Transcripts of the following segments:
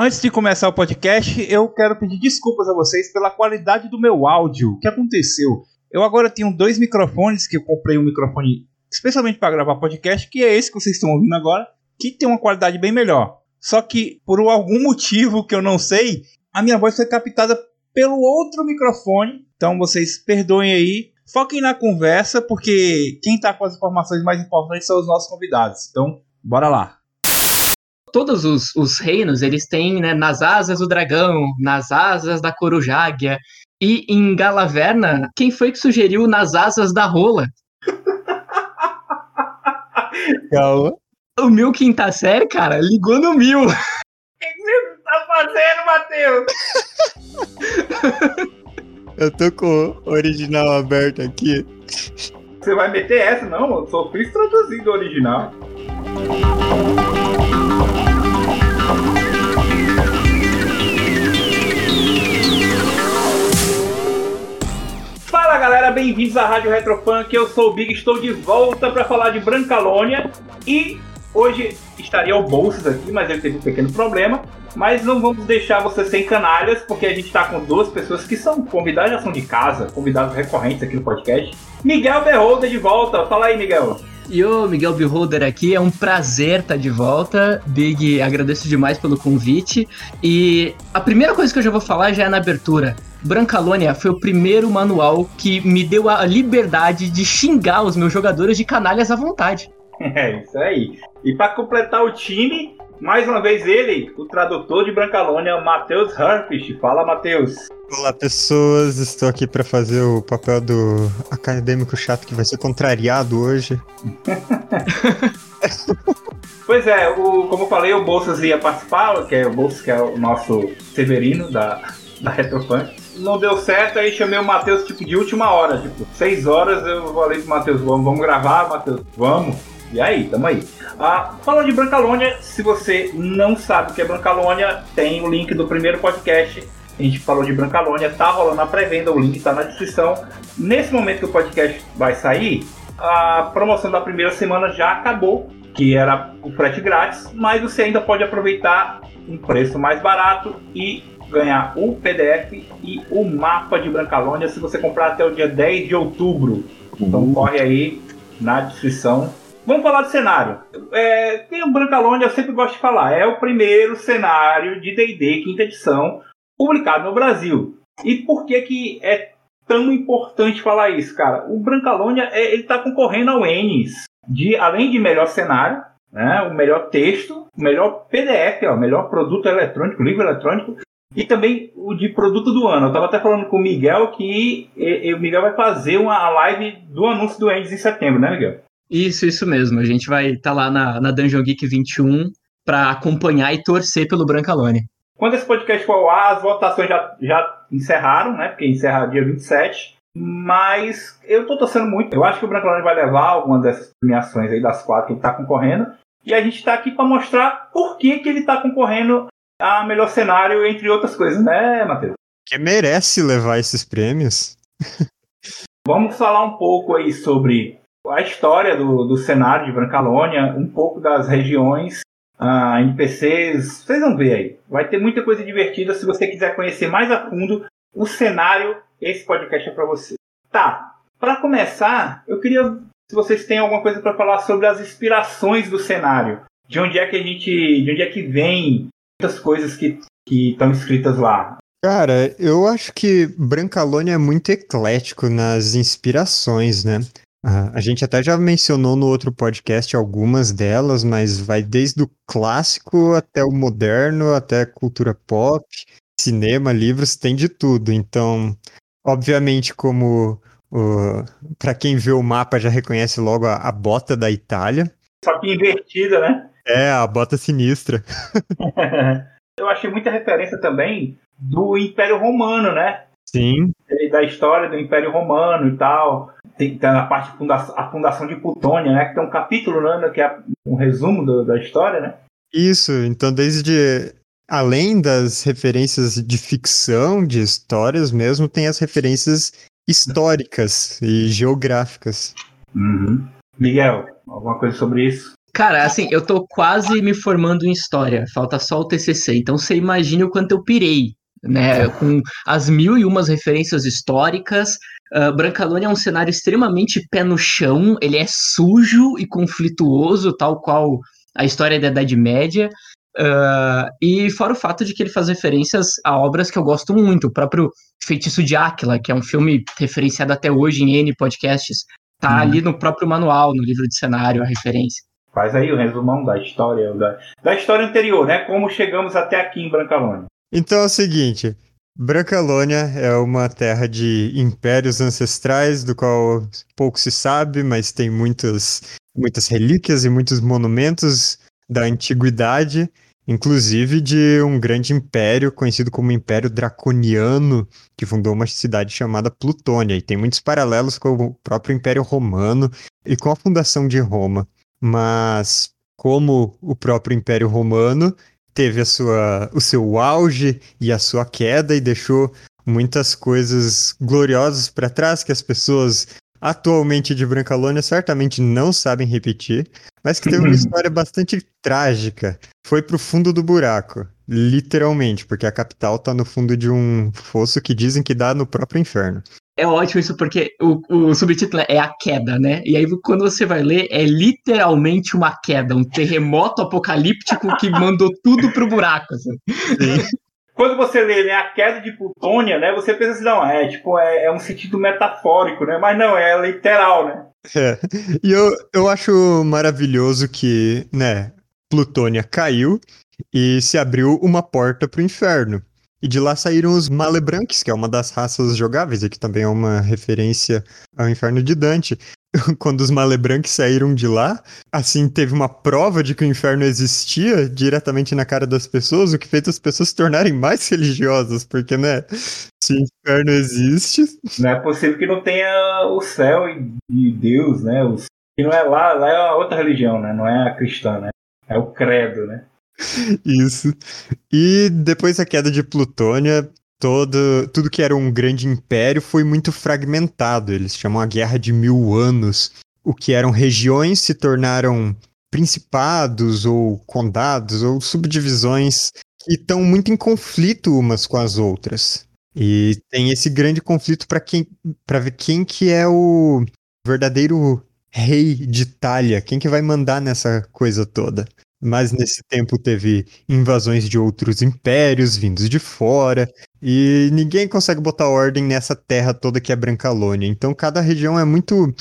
Antes de começar o podcast, eu quero pedir desculpas a vocês pela qualidade do meu áudio. O que aconteceu? Eu agora tenho dois microfones, que eu comprei um microfone especialmente para gravar podcast, que é esse que vocês estão ouvindo agora, que tem uma qualidade bem melhor. Só que, por algum motivo que eu não sei, a minha voz foi captada pelo outro microfone. Então vocês perdoem aí. Foquem na conversa, porque quem está com as informações mais importantes são os nossos convidados. Então, bora lá todos os, os reinos, eles têm, né, nas asas do dragão, nas asas da corujáguia. E em Galaverna, quem foi que sugeriu nas asas da rola? Calma. O mil quinta série, cara, ligou no mil. O que você tá fazendo, Matheus? Eu tô com o original aberto aqui. Você vai meter essa? Não, eu só fiz traduzindo o original. Fala galera, bem-vindos à Rádio Retropunk. Eu sou o Big, estou de volta para falar de Brancalônia e hoje estaria o Bolsas aqui, mas ele teve um pequeno problema. Mas não vamos deixar você sem canalhas, porque a gente está com duas pessoas que são convidados, já são de casa, convidados recorrentes aqui no podcast. Miguel Berrolda de volta. Fala aí, Miguel. E o Miguel Beholder aqui, é um prazer estar de volta. Big, agradeço demais pelo convite. E a primeira coisa que eu já vou falar já é na abertura. Brancalônia foi o primeiro manual que me deu a liberdade de xingar os meus jogadores de canalhas à vontade. É, isso aí. E para completar o time, mais uma vez ele, o tradutor de Brancalônia, Matheus Herpich. Fala, Matheus. Olá, pessoas. Estou aqui para fazer o papel do acadêmico chato que vai ser contrariado hoje. pois é, o, como eu falei, o Bolsas ia participar, que é o Bolsas, que é o nosso Severino da, da Retrofunk. Não deu certo, aí chamei o Matheus tipo de última hora, tipo, seis horas eu falei pro Matheus, vamos, vamos gravar, Matheus, vamos. E aí, tamo aí. Ah, falando de Brancalônia, se você não sabe o que é Brancalônia, tem o link do primeiro podcast. A gente falou de Brancalônia, tá rolando a pré-venda, o link tá na descrição. Nesse momento que o podcast vai sair, a promoção da primeira semana já acabou, que era o frete grátis, mas você ainda pode aproveitar um preço mais barato e ganhar o PDF e o mapa de Brancalônia se você comprar até o dia 10 de outubro. Então uhum. corre aí na descrição Vamos falar de cenário. É, tem o Brancalônia, eu sempre gosto de falar. É o primeiro cenário de D&D quinta edição publicado no Brasil. E por que que é tão importante falar isso, cara? O Brancalônia é, ele está concorrendo ao Enes de além de melhor cenário, né, o melhor texto, o melhor PDF, ó, o melhor produto eletrônico, livro eletrônico e também o de produto do ano. Eu estava até falando com o Miguel que e, e, o Miguel vai fazer uma live do anúncio do Enes em setembro, né, Miguel? Isso, isso mesmo. A gente vai estar tá lá na, na Dungeon Geek 21 para acompanhar e torcer pelo Brancalone. Quando esse podcast for ao ar, as votações já, já encerraram, né? Porque encerra dia 27. Mas eu tô torcendo muito. Eu acho que o Brancalone vai levar alguma dessas premiações aí, das quatro que ele tá concorrendo. E a gente tá aqui para mostrar por que, que ele tá concorrendo a melhor cenário, entre outras coisas, né, Matheus? Que merece levar esses prêmios. Vamos falar um pouco aí sobre a história do, do cenário de Brancalônia, um pouco das regiões, uh, NPCs, vocês vão ver aí. Vai ter muita coisa divertida. Se você quiser conhecer mais a fundo o cenário, esse podcast é para você. Tá, para começar, eu queria se vocês têm alguma coisa para falar sobre as inspirações do cenário. De onde é que a gente, de onde é que vem muitas coisas que estão escritas lá. Cara, eu acho que Brancalônia é muito eclético nas inspirações, né? A gente até já mencionou no outro podcast algumas delas, mas vai desde o clássico até o moderno, até cultura pop, cinema, livros, tem de tudo. Então, obviamente, como para quem vê o mapa já reconhece logo a, a, bota da Itália. Só que invertida, né? É, a bota sinistra. Eu achei muita referência também do Império Romano, né? Sim. Da história do Império Romano e tal tem, tem a parte de fundação, a fundação de Plutônia, né? Que tem um capítulo, né? Que é um resumo do, da história, né? Isso, então desde além das referências de ficção, de histórias mesmo, tem as referências históricas e geográficas. Uhum. Miguel, alguma coisa sobre isso? Cara, assim, eu tô quase me formando em história, falta só o TCC, então você imagina o quanto eu pirei, né, com as mil e umas referências históricas. Uh, Brancalônia é um cenário extremamente pé no chão, ele é sujo e conflituoso, tal qual a história da Idade Média. Uh, e fora o fato de que ele faz referências a obras que eu gosto muito, o próprio Feitiço de Áquila, que é um filme referenciado até hoje em N podcasts, tá hum. ali no próprio manual, no livro de cenário, a referência. Faz aí o resumão da história, da, da história anterior, né? Como chegamos até aqui em Brancalônia. Então é o seguinte, Brancalônia é uma terra de impérios ancestrais, do qual pouco se sabe, mas tem muitas, muitas relíquias e muitos monumentos da antiguidade, inclusive de um grande império conhecido como Império Draconiano, que fundou uma cidade chamada Plutônia, e tem muitos paralelos com o próprio Império Romano e com a fundação de Roma. Mas, como o próprio Império Romano teve a sua, o seu auge e a sua queda e deixou muitas coisas gloriosas para trás que as pessoas atualmente de Brancalônia certamente não sabem repetir, mas que teve uma história bastante trágica. Foi pro fundo do buraco, literalmente, porque a capital tá no fundo de um fosso que dizem que dá no próprio inferno. É ótimo isso, porque o, o subtítulo é a queda, né? E aí, quando você vai ler, é literalmente uma queda, um terremoto apocalíptico que mandou tudo pro buraco. Assim. Sim. Quando você lê né, a queda de Plutônia, né, você pensa assim, não, é tipo, é, é um sentido metafórico, né? Mas não, é literal, né? É. E eu, eu acho maravilhoso que, né, Plutônia caiu e se abriu uma porta para o inferno. E de lá saíram os Malebranques, que é uma das raças jogáveis, e que também é uma referência ao inferno de Dante. quando os Malebranques saíram de lá, assim, teve uma prova de que o inferno existia diretamente na cara das pessoas, o que fez as pessoas se tornarem mais religiosas, porque, né, se o inferno existe... Não é possível que não tenha o céu e Deus, né, que não é lá, lá é outra religião, né, não é a cristã, né, é o credo, né. Isso. E depois da queda de Plutônia, todo, tudo que era um grande império foi muito fragmentado. Eles chamam a Guerra de Mil Anos. O que eram regiões se tornaram principados ou condados ou subdivisões que estão muito em conflito umas com as outras. E tem esse grande conflito para quem para ver quem que é o verdadeiro rei de Itália, quem que vai mandar nessa coisa toda. Mas nesse tempo teve invasões de outros impérios vindos de fora, e ninguém consegue botar ordem nessa terra toda que é Brancalônia. Então cada região é muito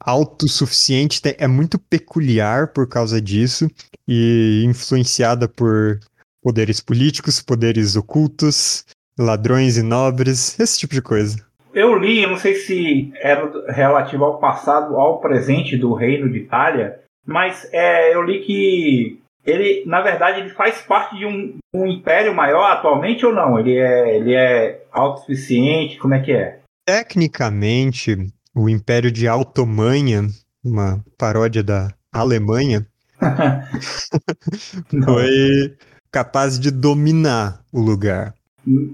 autossuficiente, é muito peculiar por causa disso, e influenciada por poderes políticos, poderes ocultos, ladrões e nobres, esse tipo de coisa. Eu li, eu não sei se era relativo ao passado, ao presente do reino de Itália, mas é, eu li que ele, na verdade, ele faz parte de um, um império maior atualmente ou não? Ele é, ele é autossuficiente? Como é que é? Tecnicamente, o Império de Altomanha, uma paródia da Alemanha, foi capaz de dominar o lugar.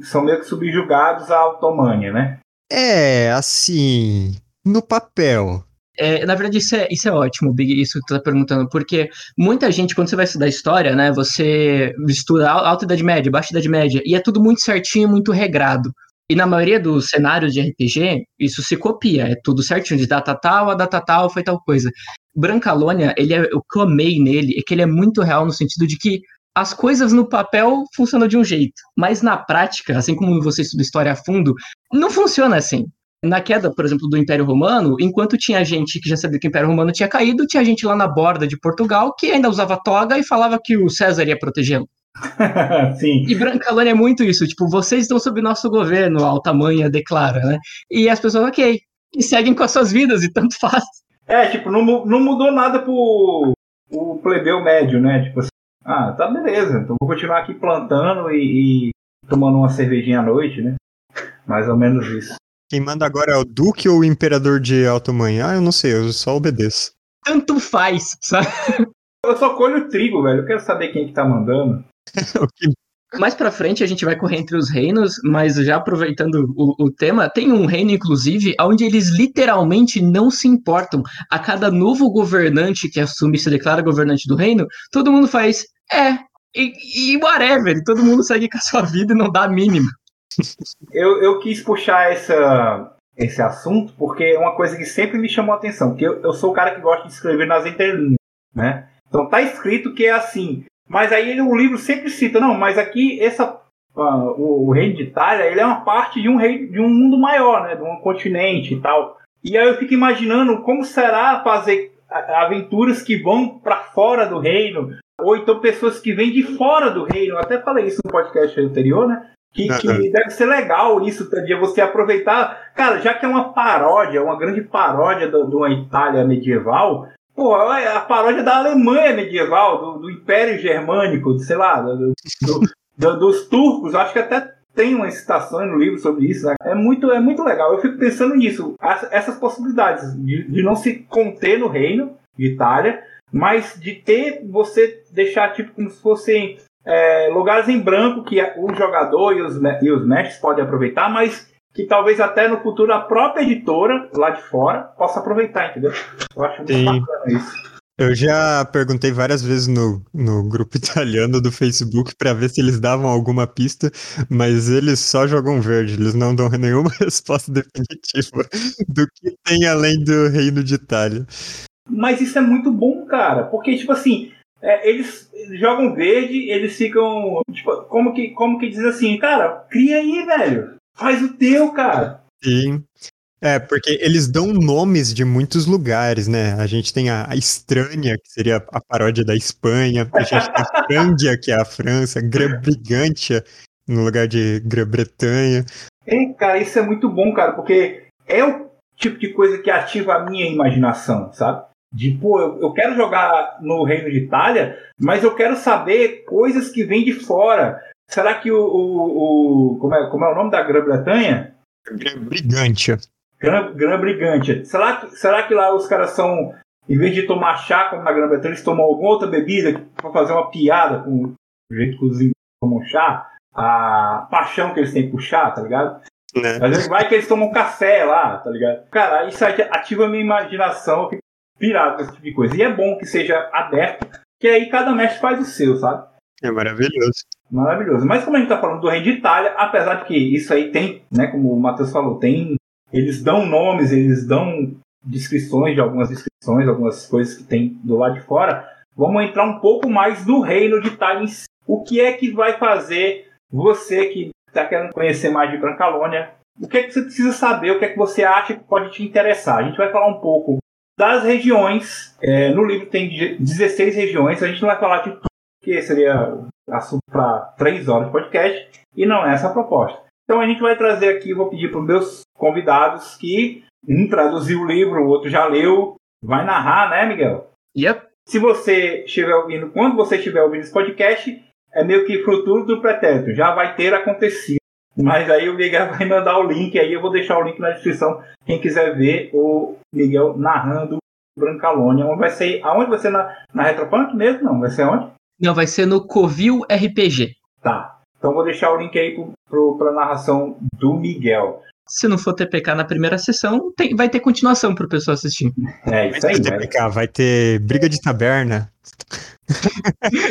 São meio que subjugados à Altomanha, né? É, assim, no papel. É, na verdade, isso é, isso é ótimo, Big, isso que tu tá perguntando, porque muita gente, quando você vai estudar história, né, você estuda alta idade média, baixa idade média, e é tudo muito certinho, muito regrado. E na maioria dos cenários de RPG, isso se copia, é tudo certinho, de data tal a data tal foi tal coisa. Brancalônia, ele é, eu clamei nele, é que ele é muito real no sentido de que as coisas no papel funcionam de um jeito, mas na prática, assim como você estuda história a fundo, não funciona assim na queda, por exemplo, do Império Romano, enquanto tinha gente que já sabia que o Império Romano tinha caído, tinha gente lá na borda de Portugal que ainda usava toga e falava que o César ia protegê-lo. Sim. E Brancalônia é muito isso, tipo, vocês estão sob nosso governo, a Altamanha declara, né? E as pessoas, ok, e seguem com as suas vidas e tanto faz. É, tipo, não, não mudou nada pro o plebeu médio, né? Tipo assim, ah, tá beleza, então vou continuar aqui plantando e, e tomando uma cervejinha à noite, né? Mais ou menos isso. Quem manda agora é o Duque ou o Imperador de Altomanha? Ah, eu não sei, eu só obedeço. Tanto faz, sabe? Eu só colho o trigo, velho. Eu quero saber quem que tá mandando. o, que, o Mais pra frente a gente vai correr entre os reinos, mas já aproveitando o, o tema, tem um reino, inclusive, onde eles literalmente não se importam. A cada novo governante que assume e se declara governante do reino, todo mundo faz, é, e, e whatever, todo mundo segue com a sua vida e não dá a mínima. Eu, eu quis puxar essa, esse assunto porque é uma coisa que sempre me chamou a atenção, porque eu, eu sou o cara que gosta de escrever nas entrelinhas, né? Então tá escrito que é assim, mas aí o livro sempre cita, não, mas aqui essa Uh, o, o, reino de Itália ele é uma parte de um rei, de um mundo maior, né, de um continente e tal. E aí eu fico imaginando como será fazer aventuras que vão para fora do reino, ou então pessoas que vêm de fora do reino. Eu até falei isso no podcast anterior, né? Que, uhum. que, deve ser legal isso também, você aproveitar. Cara, já que é uma paródia, uma grande paródia de uma Itália medieval, pô, é a paródia da Alemanha medieval, do, do Império Germânico, sei lá, do, do, dos turcos, acho que até tem uma citação no livro sobre isso, né? É muito, é muito legal. Eu fico pensando nisso, essas possibilidades de, de não se conter no reino de Itália, mas de ter você deixar tipo como se fossem é, lugares em branco que o jogador e os, e os mestres podem aproveitar, mas que talvez até no futuro a própria editora lá de fora possa aproveitar, entendeu? Eu acho muito Sim. bacana isso. Eu já perguntei várias vezes no, no grupo italiano do Facebook para ver se eles davam alguma pista, mas eles só jogam verde, eles não dão nenhuma resposta definitiva do que tem além do Reino de Itália. Mas isso é muito bom, cara, porque, tipo assim, é, eles jogam verde, eles ficam. Tipo, como que, como que diz assim, cara, cria aí, velho. Faz o teu, cara. Sim. É, porque eles dão nomes de muitos lugares, né? A gente tem a, a Estranha, que seria a paródia da Espanha, a gente tem a Frândia, que é a França, Grã-Brigantia, no lugar de Grã-Bretanha. É, cara, isso é muito bom, cara, porque é o tipo de coisa que ativa a minha imaginação, sabe? De, pô, eu, quero jogar no Reino de Itália, mas eu quero saber coisas que vêm de fora. Será que o. o, o como, é, como é o nome da Grã-Bretanha? Brigantia. Grã-Brigantia. Será que, será que lá os caras são. Em vez de tomar chá como na Grã-Bretanha, eles tomam alguma outra bebida para fazer uma piada com o jeito que os ingleses tomam chá? A paixão que eles têm por chá, tá ligado? Né? Às vezes vai que eles tomam café lá, tá ligado? Cara, isso ativa a minha imaginação, pirado com esse tipo de coisa. E é bom que seja aberto, que aí cada mestre faz o seu, sabe? É maravilhoso. Maravilhoso. Mas como a gente tá falando do Rei de Itália, apesar de que isso aí tem, né, como o Matheus falou, tem. Eles dão nomes, eles dão descrições de algumas descrições, algumas coisas que tem do lado de fora. Vamos entrar um pouco mais no reino de Itália em si. O que é que vai fazer você que está querendo conhecer mais de Brancalônia, o que é que você precisa saber, o que é que você acha que pode te interessar. A gente vai falar um pouco das regiões. É, no livro tem 16 regiões, a gente não vai falar de tudo, que seria assunto para 3 horas de podcast, e não é essa a proposta. Então a gente vai trazer aqui, vou pedir para os meus convidados que um traduziu o livro, o outro já leu, vai narrar, né, Miguel? Yep. Se você estiver ouvindo, quando você estiver ouvindo esse podcast, é meio que futuro do pretérito, já vai ter acontecido. Mas aí o Miguel vai mandar o link, aí eu vou deixar o link na descrição. Quem quiser ver o Miguel narrando Brancalônia. Vai ser aonde vai ser na, na Retropunk mesmo? Não, vai ser onde? Não, vai ser no Covil RPG. Tá. Então vou deixar o link aí para a narração do Miguel. Se não for TPK na primeira sessão, tem, vai ter continuação para o pessoal assistir. É isso aí. Vai ter TPK, vai ter briga de taberna.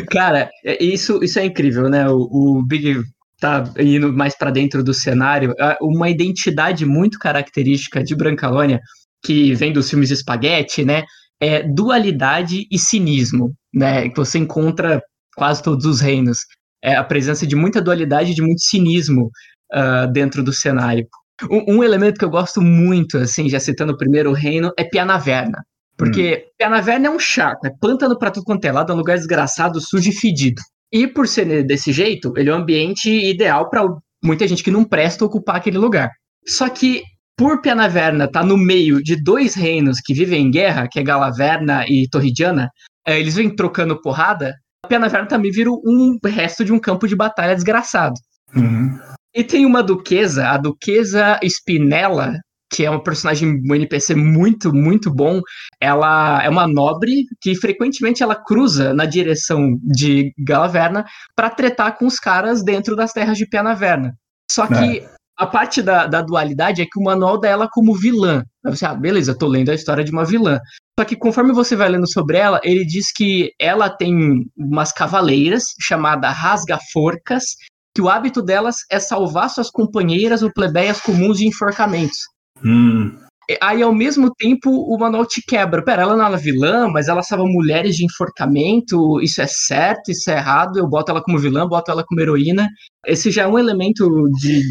Cara, é, isso, isso é incrível, né? O, o Big tá indo mais para dentro do cenário. Uma identidade muito característica de Brancalônia, que vem dos filmes Spaghetti, né? É dualidade e cinismo, né? Que você encontra quase todos os reinos. É a presença de muita dualidade e de muito cinismo uh, dentro do cenário. Um, um, elemento que eu gosto muito, assim, já citando o primeiro reino, é Pianaverna. Porque hum. Pianaverna é um charco, é pântano pra tudo quanto é lado, é um lugar desgraçado, sujo e fedido. E por ser desse jeito, ele é um ambiente ideal para muita gente que não presta ocupar aquele lugar. Só que por Pianaverna estar tá no meio de dois reinos que vivem em guerra, que é Galaverna e Torridiana, é, eles vêm trocando porrada, Pianaverna também vira um resto de um campo de batalha desgraçado. Uhum. E tem uma duquesa, a duquesa Spinella, que é uma personagem, um NPC muito, muito bom. Ela é uma nobre que frequentemente ela cruza na direção de Galaverna para tretar com os caras dentro das terras de Pianaverna. Só que é. a parte da, da, dualidade é que o manual dela como vilã. Você, ah, beleza, tô lendo a história de uma vilã. Só que conforme você vai lendo sobre ela, ele diz que ela tem umas cavaleiras chamadas rasga-forcas, que o hábito delas é salvar suas companheiras ou plebeias comuns de enforcamentos. Hum. Aí, ao mesmo tempo, o manual te quebra. Pera, ela não era vilã, mas ela salva mulheres de enforcamento. Isso é certo, isso é errado. Eu boto ela como vilã, boto ela como heroína. Esse já é um elemento de,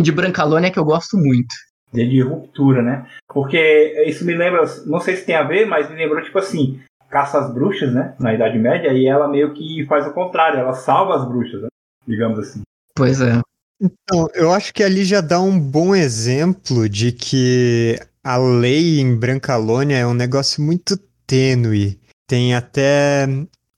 de Brancalônia que eu gosto muito. De ruptura, né? Porque isso me lembra, não sei se tem a ver, mas me lembrou, tipo assim, caça às bruxas, né? Na Idade Média, e ela meio que faz o contrário, ela salva as bruxas, né? digamos assim. Pois é. Então, eu acho que ali já dá um bom exemplo de que a lei em Brancalônia é um negócio muito tênue. Tem até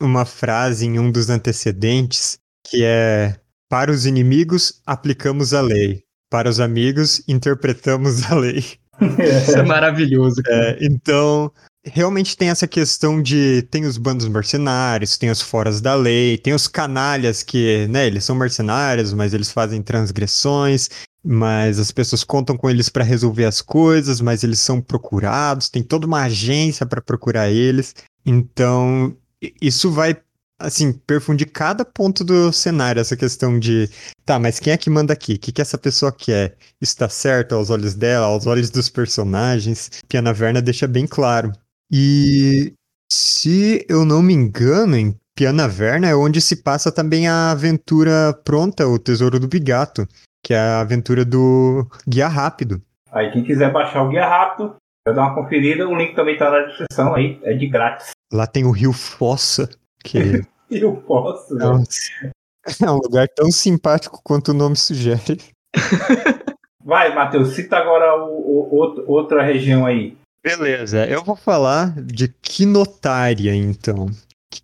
uma frase em um dos antecedentes que é: Para os inimigos, aplicamos a lei. Para os amigos, interpretamos a lei. Isso é maravilhoso. É, então, realmente tem essa questão de tem os bandos mercenários, tem os foras da lei, tem os canalhas que, né, eles são mercenários, mas eles fazem transgressões, mas as pessoas contam com eles para resolver as coisas, mas eles são procurados, tem toda uma agência para procurar eles. Então, isso vai assim, perfundir cada ponto do cenário, essa questão de, tá, mas quem é que manda aqui? O que, que essa pessoa quer? Está certo aos olhos dela, aos olhos dos personagens? Piana Verna deixa bem claro. E se eu não me engano, em Piana Verna é onde se passa também a aventura pronta, o Tesouro do Bigato, que é a aventura do Guia Rápido. Aí quem quiser baixar o Guia Rápido, vai dar uma conferida, o link também tá na descrição aí, é de grátis. Lá tem o Rio Fossa, que... Rio Fossa, é, é um lugar tão simpático quanto o nome sugere. Vai, Matheus, cita agora o, o, outra região aí. Beleza, eu vou falar de Quinotária, então.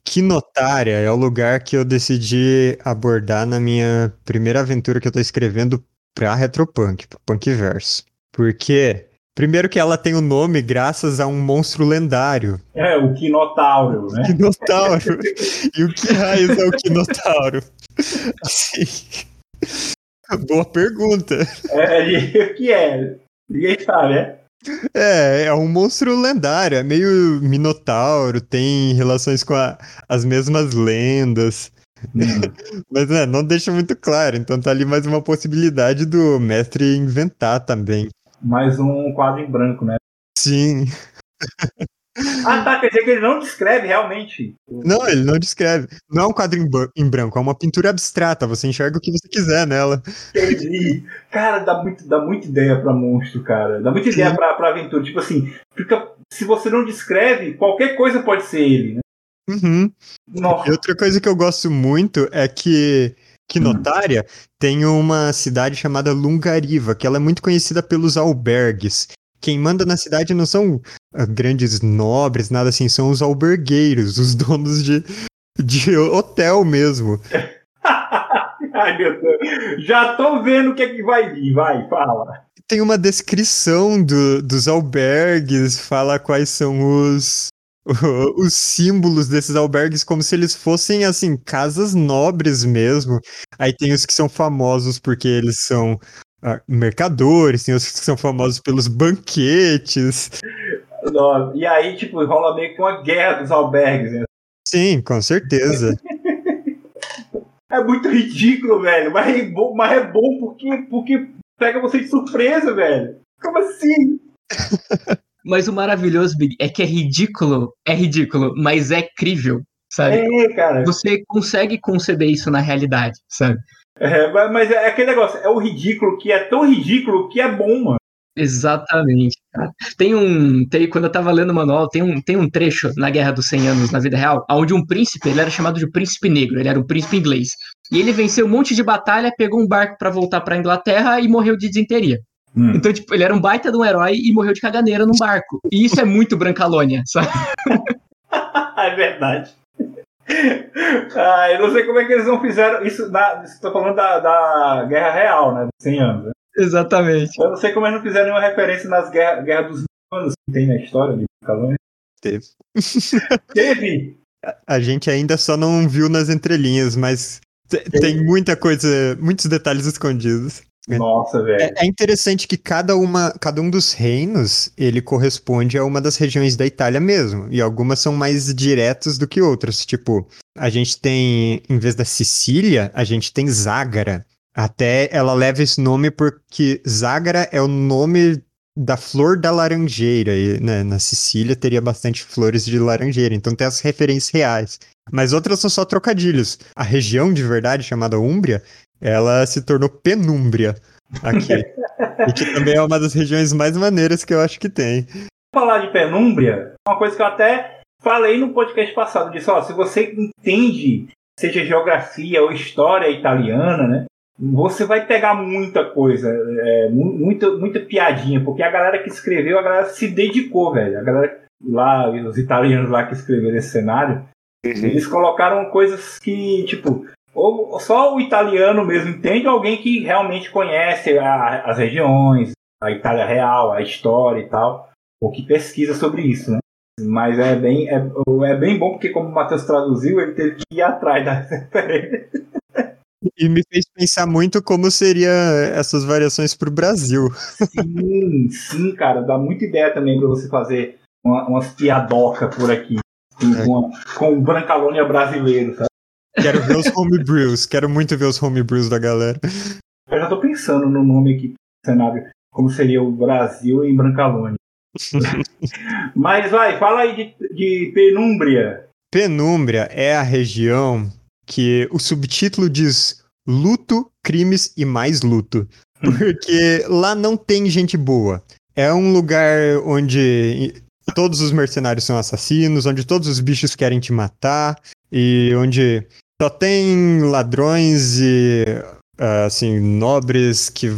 Quinotária é o lugar que eu decidi abordar na minha primeira aventura que eu tô escrevendo pra Retropunk, pro Punkverso. Porque, primeiro que ela tem o um nome graças a um monstro lendário. É, o Quinotauro, né? Quinotauro. e o que raios é o Quinotauro? Assim... Boa pergunta. É, o que é? Ninguém sabe, né? É, é um monstro lendário, é meio minotauro, tem relações com a, as mesmas lendas. Hum. Mas né, não deixa muito claro, então tá ali mais uma possibilidade do mestre inventar também. Mais um quadro em branco, né? Sim. Ah, tá. Quer dizer que ele não descreve realmente. Não, ele não descreve. Não é um quadro em, branco, é uma pintura abstrata. Você enxerga o que você quiser nela. Entendi. Cara, dá, muito, dá muita ideia pra monstro, cara. Dá muita ideia pra, pra aventura. Tipo assim, fica, se você não descreve, qualquer coisa pode ser ele, né? Uhum. E outra coisa que eu gosto muito é que que Notária hum. tem uma cidade chamada Lungariva, que ela é muito conhecida pelos albergues quem manda na cidade não são ah, grandes nobres, nada assim, são os albergueiros, os donos de, de hotel mesmo. Ai, meu Deus. Já tô vendo o que é que vai vir, vai, fala. Tem uma descrição do, dos albergues, fala quais são os, os símbolos desses albergues como se eles fossem assim casas nobres mesmo. Aí tem os que são famosos porque eles são mercadores, tem os que são famosos pelos banquetes. E aí, tipo, rola meio que uma guerra dos albergues, né? Sim, com certeza. é muito ridículo, velho. Mas é bom, mas é bom porque, porque pega você de surpresa, velho. Como assim? mas o maravilhoso, Big, é que é ridículo, é ridículo, mas é crível, sabe? É, cara. Você consegue conceber isso na realidade, sabe? É, mas é aquele negócio, é o ridículo que é tão ridículo que é bom, mano. Exatamente, cara. Tem um. Tem, quando eu tava lendo o manual, tem um, tem um trecho na Guerra dos 100 Anos na vida real, onde um príncipe, ele era chamado de príncipe negro, ele era um príncipe inglês. E ele venceu um monte de batalha, pegou um barco para voltar pra Inglaterra e morreu de desinteria. Hum. Então, tipo, ele era um baita de um herói e morreu de caganeira num barco. E isso é muito Brancalônia, sabe? é verdade ah, eu não sei como é que eles não fizeram isso. Na, estou falando da, da Guerra Real, né? 100 anos. Né? Exatamente. Eu não sei como eles não fizeram nenhuma referência nas guerras guerra dos anos que tem na história de Calônia. Teve. Teve! A gente ainda só não viu nas entrelinhas, mas tem muita coisa, muitos detalhes escondidos. Nossa, velho. É, é, interessante que cada, uma, cada um dos reinos, ele corresponde a uma das regiões da Itália mesmo. E algumas são mais diretos do que outras. Tipo, a gente tem, em vez da Sicília, a gente tem Zágara. Até ela leva esse nome porque Zágara é o nome da flor da laranjeira. E, né, na Sicília teria bastante flores de laranjeira, então tem as referências reais. Mas outras são só trocadilhos. A região de verdade, chamada Úmbria, ela se tornou Penúmbria aqui. e que também é uma das regiões mais maneiras que eu acho que tem. Falar de Penúmbria, uma coisa que eu até falei no podcast passado, disse, ó, se você entende, seja geografia ou história italiana, né? você vai pegar muita coisa, é, muita, muita piadinha, porque a galera que escreveu, a galera se dedicou, velho. A galera lá, os italianos lá que escreveram esse cenário, uhum. eles colocaram coisas que, tipo, ou só o italiano mesmo entende, ou alguém que realmente conhece a, as regiões, a Itália real, a história e tal, ou que pesquisa sobre isso, né? Mas é bem, é, é bem bom porque, como o Matheus traduziu, ele teve que ir atrás das referências. E me fez pensar muito como seria essas variações para o Brasil. Sim, sim, cara. Dá muita ideia também para você fazer uma, umas piadoca por aqui. É. Com, com o Brancalônia brasileiro, sabe? Quero ver os homebrews. Quero muito ver os homebrews da galera. Eu já tô pensando no nome aqui cenário. Como seria o Brasil em Brancalônia. Mas vai, fala aí de, de Penúmbria. Penúmbria é a região que o subtítulo diz luto, crimes e mais luto. Porque lá não tem gente boa. É um lugar onde todos os mercenários são assassinos, onde todos os bichos querem te matar e onde só tem ladrões e assim nobres que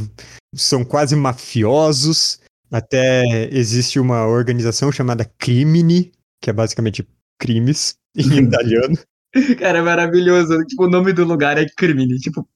são quase mafiosos. Até existe uma organização chamada Crimine, que é basicamente crimes em italiano. Cara, é maravilhoso. Tipo, o nome do lugar é Crimine. Tipo.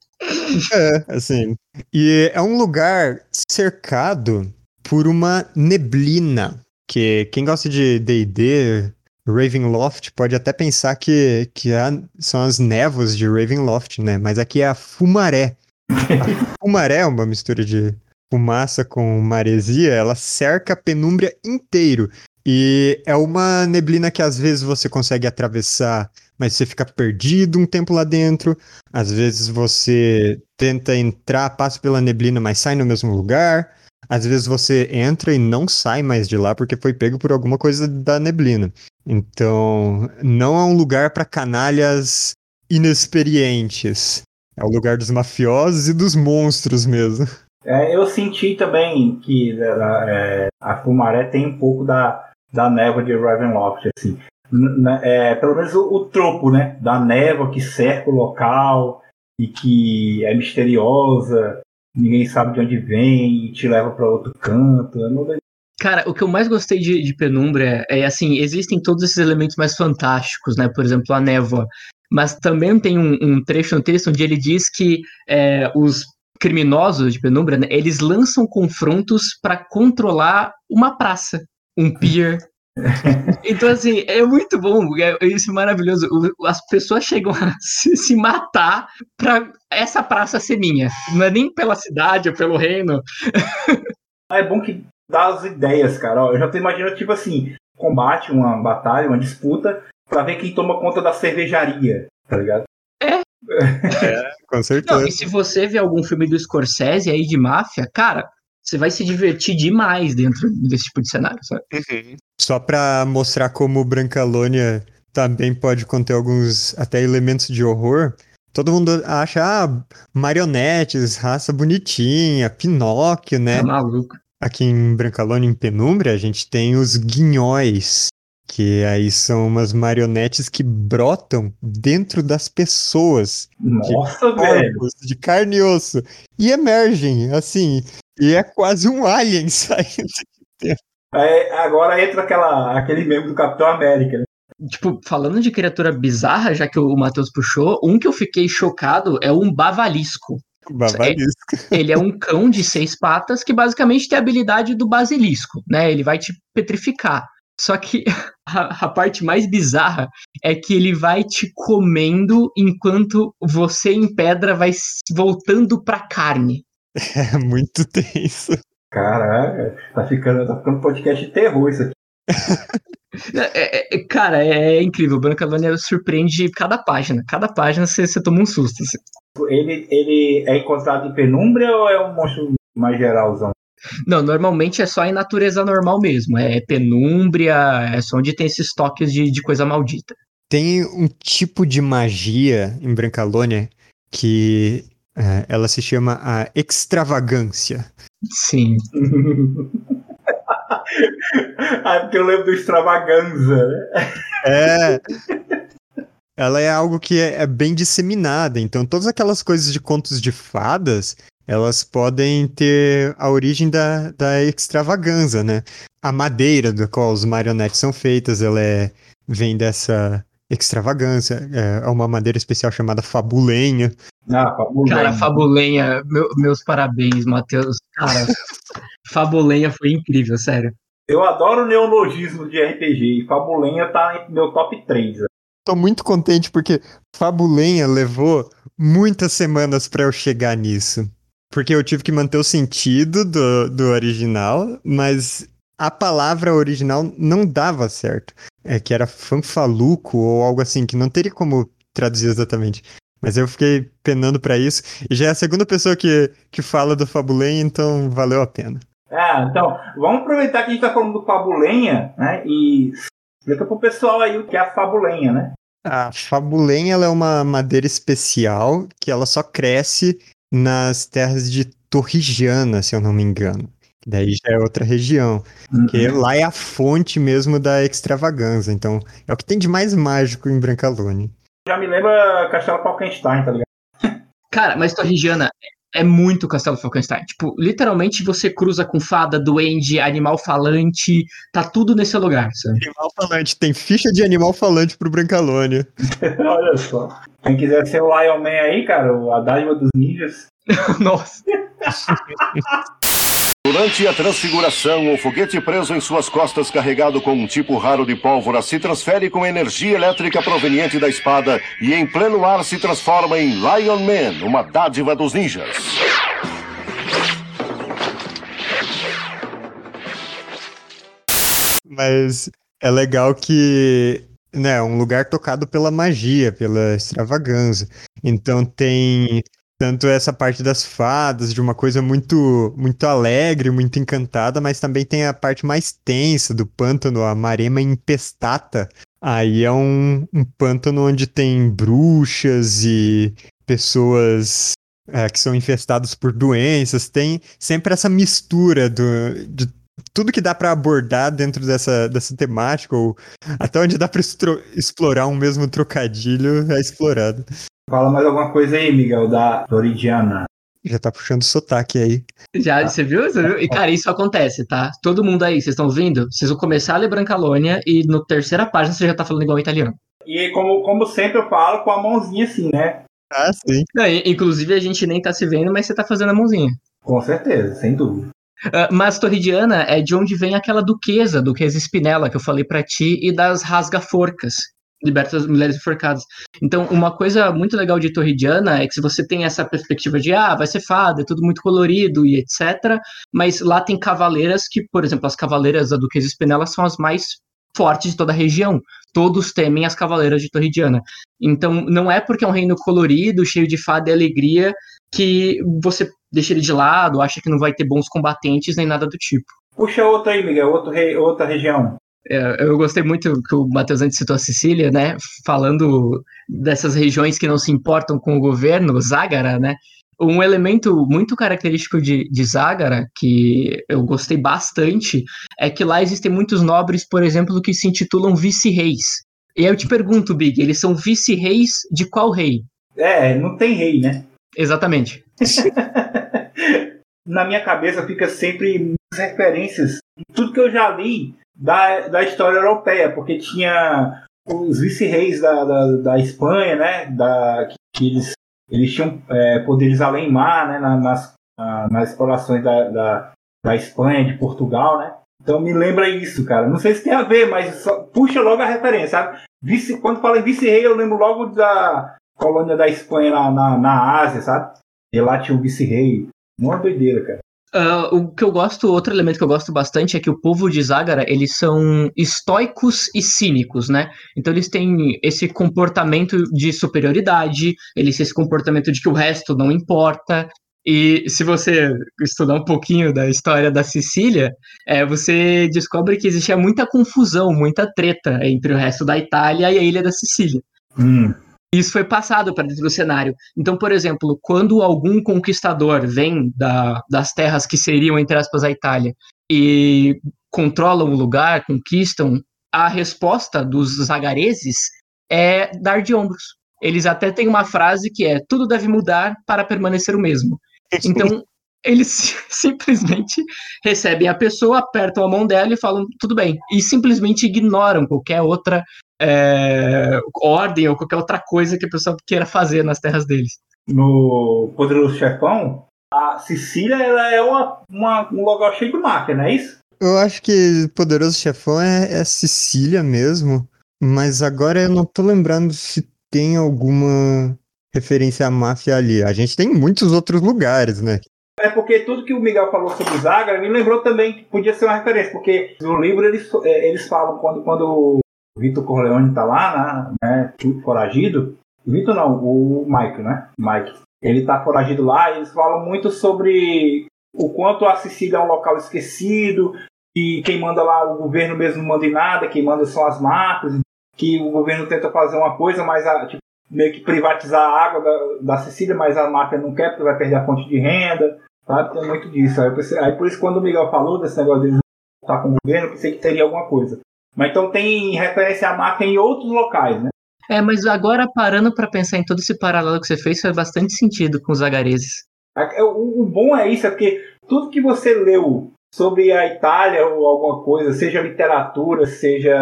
É, assim. E é um lugar cercado por uma neblina. Que quem gosta de DD, Ravenloft, pode até pensar que, que são as névoas de Ravenloft, né? Mas aqui é a fumaré. A fumaré é uma mistura de fumaça com maresia, ela cerca a penúmbria inteiro. E é uma neblina que às vezes você consegue atravessar mas você fica perdido um tempo lá dentro. Às vezes você tenta entrar, passa pela neblina, mas sai no mesmo lugar. Às vezes você entra e não sai mais de lá porque foi pego por alguma coisa da neblina. Então, não é um lugar para canalhas inexperientes. É o lugar dos mafiosos e dos monstros mesmo. É, eu senti também que é, a Fumaré tem um pouco da, da névoa de Ravenloft, assim é, pelo menos o, o, tropo, né? Da névoa que cerca o local e que é misteriosa, ninguém sabe de onde vem e te leva para outro canto. Cara, o que eu mais gostei de, de Penumbra é, é, assim, existem todos esses elementos mais fantásticos, né? Por exemplo, a névoa. Mas também tem um, um trecho no texto onde ele diz que é, os criminosos de Penumbra, né, eles lançam confrontos para controlar uma praça, um pier, então, assim, é muito bom, é isso é maravilhoso. As pessoas chegam a se, se, matar pra essa praça ser minha. Não é nem pela cidade ou pelo reino. É bom que dá as ideias, cara. Eu já tô imaginando, tipo assim, combate, uma batalha, uma disputa, pra ver quem toma conta da cervejaria, tá ligado? É. é, com certeza. Não, e se você vê algum filme do Scorsese aí de máfia, cara, você vai se divertir demais dentro desse tipo de cenário, sabe? Uhum. Só para mostrar como Brancalônia também pode conter alguns até elementos de horror. Todo mundo acha, ah, marionetes, raça bonitinha, Pinóquio, né? Tá maluco. Aqui em Brancalônia, em Penumbra, a gente tem os guinhóis, que aí são umas marionetes que brotam dentro das pessoas. Nossa, de velho! de carne e osso. E emergem, assim, e é quase um alien saindo de é, agora entra aquela, aquele membro do Capitão América. Né? Tipo, falando de criatura bizarra, já que o Matheus puxou, um que eu fiquei chocado é um bavalisco. Basilisco. Ele é um cão de seis patas que basicamente tem a habilidade do basilisco, né? Ele vai te petrificar. Só que a, a, parte mais bizarra é que ele vai te comendo enquanto você em pedra vai voltando pra carne. É muito tenso. Caraca, tá ficando, tá ficando podcast de terror isso aqui. É, é, cara, é, é incrível. O Brancalônia surpreende cada página. Cada página você, você toma um susto. Assim. Ele, ele é encontrado em penumbra ou é um monstro mais geralzão? Não, normalmente é só em natureza normal mesmo. É penúmbria, é só onde tem esses toques de, de coisa maldita. Tem um tipo de magia em Brancalônia que é, ela se chama a extravagância. Sim. ah, porque eu lembro do extravaganza, né? É. Ela é algo que é, é, bem disseminada. Então, todas aquelas coisas de contos de fadas, elas podem ter a origem da, da extravaganza, né? A madeira da qual os marionetes são feitas, ela é, vem dessa extravagância. É, é uma madeira especial chamada fabulenha. Ah, fabulenha. Cara, fabulenha, meu, meus parabéns, Matheus. Cara, fabulenha foi incrível, sério. Eu adoro neologismo de RPG e fabulenha tá em meu top 3. Né? Tô muito contente porque fabulenha levou muitas semanas para eu chegar nisso. Porque eu tive que manter o sentido do, do original, mas a palavra original não dava certo. É que era fanfaluco ou algo assim, que não teria como traduzir exatamente. Mas eu fiquei penando para isso. E já é a segunda pessoa que, que fala do Fabulenha, então valeu a pena. Ah, então, vamos aproveitar que a gente tá falando do Fabulenha, né? E explica pro pessoal aí o que é a Fabulenha, né? A Fabulenha é uma madeira especial que ela só cresce nas terras de Torrigiana, se eu não me engano. Daí já é outra região. Uhum. Que lá é a fonte mesmo da extravaganza. Então, é o que tem de mais mágico em Brancalone. Já me lembra Castelo Falkenstein, tá ligado? Cara, mas Torrigiana é muito Castelo Falkenstein. Tipo, literalmente você cruza com fada, duende, animal falante, tá tudo nesse lugar, sabe? Animal falante, tem ficha de animal falante pro Brancalônia. Olha só. Quem quiser ser o Lion Man aí, cara, a dádiva dos ninjas. Nossa. Durante a transfiguração, o foguete preso em suas costas, carregado com um tipo raro de pólvora, se transfere com energia elétrica proveniente da espada e, em pleno ar, se transforma em Lion Man, uma dádiva dos ninjas. Mas é legal que né, é um lugar tocado pela magia, pela extravagância. Então tem tanto essa parte das fadas, de uma coisa muito muito alegre, muito encantada, mas também tem a parte mais tensa do pântano, a Marema Impestata. Aí é um, um pântano onde tem bruxas e pessoas é, que são infestadas por doenças. Tem sempre essa mistura do, de tudo que dá para abordar dentro dessa, dessa temática, ou até onde dá para explorar um mesmo trocadilho, é explorado. Fala mais alguma coisa aí, Miguel, da Floridiana. Já tá puxando sotaque aí. Já, você viu? Você viu? E, cara, isso acontece, tá? Todo mundo aí, vocês estão ouvindo? Vocês vão começar a ler Brancalônia e no terceira página você já tá falando igual italiano. E como, como sempre eu falo, com a mãozinha assim, né? Ah, sim. Não, inclusive a gente nem tá se vendo, mas você tá fazendo a mãozinha. Com certeza, sem dúvida. Uh, mas Torridiana é de onde vem aquela duquesa, duquesa Spinella, que eu falei para ti, e das rasga-forcas, liberta as mulheres enforcadas. Então, uma coisa muito legal de Torridiana é que se você tem essa perspectiva de, ah, vai ser fada, é tudo muito colorido e etc., mas lá tem cavaleiras que, por exemplo, as cavaleiras da Duquesa Spinella são as mais fortes de toda a região. Todos temem as cavaleiras de Torridiana. Então, não é porque é um reino colorido, cheio de fada e alegria, que você deixa ele de lado, acha que não vai ter bons combatentes, nem nada do tipo. Puxa outra aí, Miguel, outro rei, outra região. É, eu gostei muito que o Matheus antes citou a Sicília, né? Falando dessas regiões que não se importam com o governo, Zágara, né? Um elemento muito característico de, de Zágara, que eu gostei bastante, é que lá existem muitos nobres, por exemplo, que se intitulam vice-reis. E aí eu te pergunto, Big, eles são vice-reis de qual rei? É, não tem rei, né? Exatamente. Na minha cabeça fica sempre referências. Tudo que eu já li da, da história europeia, porque tinha os vice-reis da, da, da, Espanha, né? Da, que, eles eles tinham é, poderes além mar, né, nas, nas explorações da, da, da, Espanha, de Portugal, né? Então me lembra isso, cara. Não sei se tem a ver, mas só, puxa logo a referência, sabe? Vice, quando fala em vice-rei, eu lembro logo da colônia da Espanha na, na, na Ásia, sabe? E lá tinha o vice-rei. Uma doideira, cara. Uh, o que eu gosto, outro elemento que eu gosto bastante é que o povo de Zagara, eles são estoicos e cínicos, né? Então eles têm esse comportamento de superioridade, eles têm esse comportamento de que o resto não importa. E se você estudar um pouquinho da história da Sicília, é, você descobre que existia muita confusão, muita treta entre o resto da Itália e a ilha da Sicília. Hum. Isso foi passado para dentro do cenário. Então, por exemplo, quando algum conquistador vem da, das terras que seriam, entre aspas, a Itália, e controlam o lugar, conquistam, a resposta dos zagareses é dar de ombros. Eles até têm uma frase que é: tudo deve mudar para permanecer o mesmo. Então, eles simplesmente recebem a pessoa, apertam a mão dela e falam tudo bem. E simplesmente ignoram qualquer outra é, ordem ou qualquer outra coisa que a pessoa queira fazer nas terras deles. No Poderoso Chefão, a Sicília ela é uma, uma, um lugar cheio de máquina, não é isso? Eu acho que Poderoso Chefão é, é Sicília mesmo, mas agora eu não tô lembrando se tem alguma referência à máfia ali. A gente tem muitos outros lugares, né? É porque tudo que o Miguel falou sobre Zagra me lembrou também que podia ser uma referência, porque no livro eles, é, eles falam quando, quando o Vitor Corleone tá lá, né, né foragido. Vitor não, o Mike, né? Mike. Ele tá foragido lá e eles falam muito sobre o quanto a Sicília é um local esquecido, e quem manda lá, o governo mesmo não manda em nada, quem manda são as marcas, que o governo tenta fazer uma coisa, mas a, tipo, meio que privatizar a água da, da Sicília, mas a máfia não quer porque vai perder a fonte de renda, sabe? Tem muito disso. Aí, pensei, aí por isso quando o Miguel falou desse negócio de estar com o governo, eu pensei que teria alguma coisa. Mas então tem referência à máfia em outros locais, né? É, mas agora parando para pensar em todo esse paralelo que você fez, faz bastante sentido com os agareses. É, o, o bom é isso, é porque tudo que você leu sobre a Itália ou alguma coisa, seja literatura, seja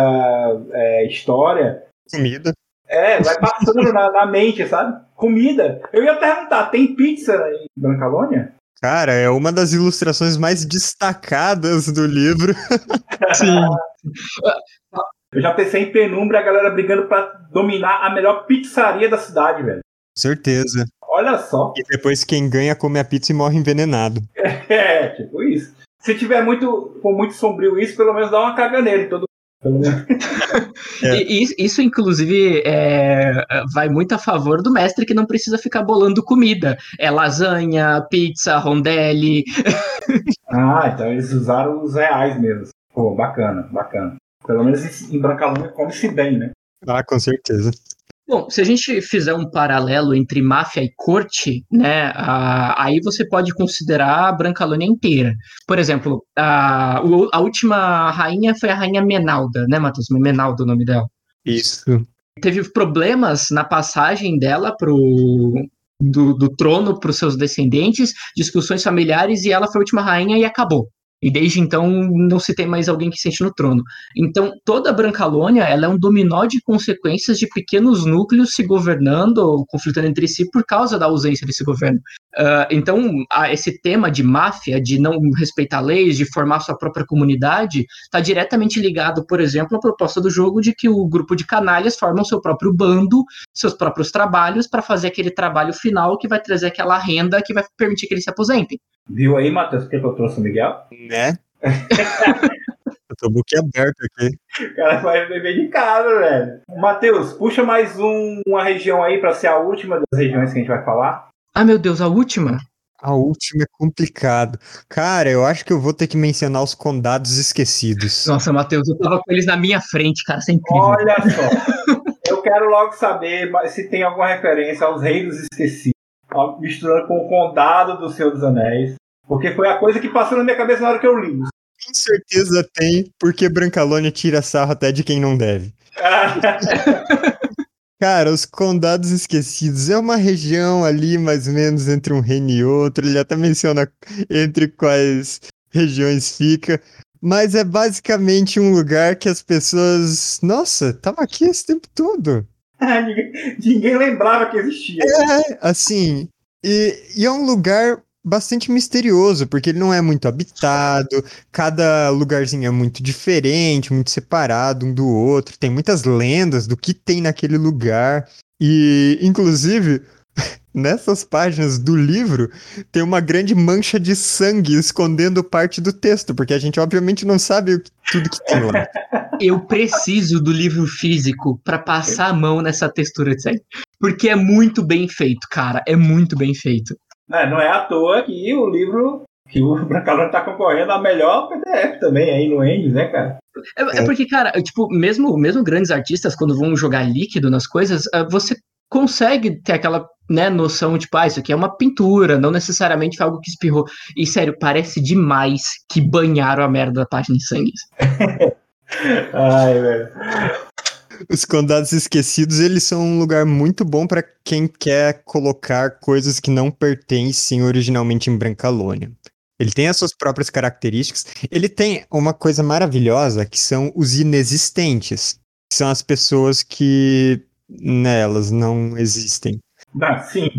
é, história. Comida. É, vai passando na, na, mente, sabe? Comida. Eu ia perguntar, tem pizza em Brancalônia? Cara, é uma das ilustrações mais destacadas do livro. Sim. Eu já pensei em penumbra a galera brigando para dominar a melhor pizzaria da cidade, velho. Certeza. Olha só. E depois quem ganha come a pizza e morre envenenado. É, tipo isso. Se tiver muito, for muito sombrio isso, pelo menos dá uma caganeira em todo é. isso, isso, inclusive, é, vai muito a favor do mestre que não precisa ficar bolando comida. É lasanha, pizza, rondelli. ah, então eles usaram os reais mesmo. Pô, bacana, bacana. Pelo menos em Brancalônia come-se bem, né? Ah, com certeza. Bom, se a gente fizer um paralelo entre máfia e corte, né, a, aí você pode considerar a Brancalônia inteira. Por exemplo, a, a última rainha foi a rainha Menalda, né, Matheus? Menalda o nome dela. Isso. Teve problemas na passagem dela pro, do, do trono para os seus descendentes, discussões familiares, e ela foi a última rainha e acabou. E desde então não se tem mais alguém que sente no trono. Então toda a Brancalônia ela é um dominó de consequências de pequenos núcleos se governando ou conflitando entre si por causa da ausência desse governo. Uh, então esse tema de máfia, de não respeitar leis, de formar sua própria comunidade, está diretamente ligado, por exemplo, à proposta do jogo de que o grupo de canalhas formam seu próprio bando, seus próprios trabalhos para fazer aquele trabalho final que vai trazer aquela renda que vai permitir que eles se aposentem. Viu aí, Matheus, o que eu trouxe o Miguel? Né? eu tô boquiaberto aqui. O cara vai beber de casa, velho. Matheus, puxa mais um, uma região aí para ser a última das regiões que a gente vai falar. Ah, meu Deus, a última? A última é complicado. Cara, eu acho que eu vou ter que mencionar os condados esquecidos. Nossa, Matheus, eu tava com eles na minha frente, cara, isso é incrível. Olha só. eu quero logo saber se tem alguma referência aos reinos esquecidos misturando com o Condado do Senhor dos Anéis. Porque foi a coisa que passou na minha cabeça na hora que eu li. Com certeza tem, porque Brancalônia tira sarro até de quem não deve. Cara, os Condados Esquecidos é uma região ali, mais ou menos, entre um reino e outro. Ele até menciona entre quais regiões fica. Mas é basicamente um lugar que as pessoas. Nossa, tava aqui esse tempo todo. ninguém, ninguém lembrava que existia. É, assim. E, e é um lugar bastante misterioso, porque ele não é muito habitado, cada lugarzinho é muito diferente, muito separado um do outro, tem muitas lendas do que tem naquele lugar. E, inclusive, nessas páginas do livro, tem uma grande mancha de sangue escondendo parte do texto, porque a gente obviamente não sabe o que- tudo que tem lá. Eu preciso do livro físico pra passar a mão nessa textura de sangue. Porque é muito bem feito, cara. É muito bem feito. Não, não é à toa que o livro. Que o Brancalone tá concorrendo a melhor PDF também aí no Endes, né, cara? É, é porque, cara, tipo, mesmo, mesmo grandes artistas, quando vão jogar líquido nas coisas, ah, você consegue ter aquela né, noção, tipo, ah, isso aqui é uma pintura, não necessariamente foi algo que espirrou. E, sério, parece demais que banharam a merda da página em sangue. Ai, velho. Os Condados Esquecidos, eles são um lugar muito bom para quem quer colocar coisas que não pertencem originalmente em Brancalônia. Ele tem as suas próprias características. Ele tem uma coisa maravilhosa que são os inexistentes. Que são as pessoas que nelas não existem. Não, sim.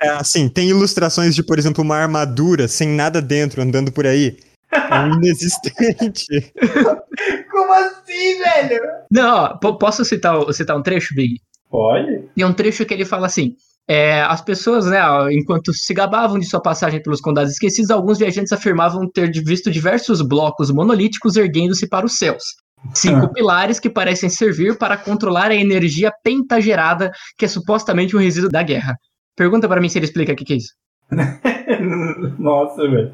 É, assim, tem ilustrações de, por exemplo, uma armadura sem nada dentro andando por aí. É inexistente. Como assim, velho? Não, ó, po- posso citar, citar um trecho, Big? Pode? Tem um trecho que ele fala assim: é, as pessoas, né, enquanto se gabavam de sua passagem pelos condados esquecidos, alguns viajantes afirmavam ter visto diversos blocos monolíticos erguendo-se para os céus. Cinco Ah. pilares que parecem servir para controlar a energia pentagerada, que é supostamente um resíduo da guerra. Pergunta para mim se ele explica o que, que é isso. Nossa, velho.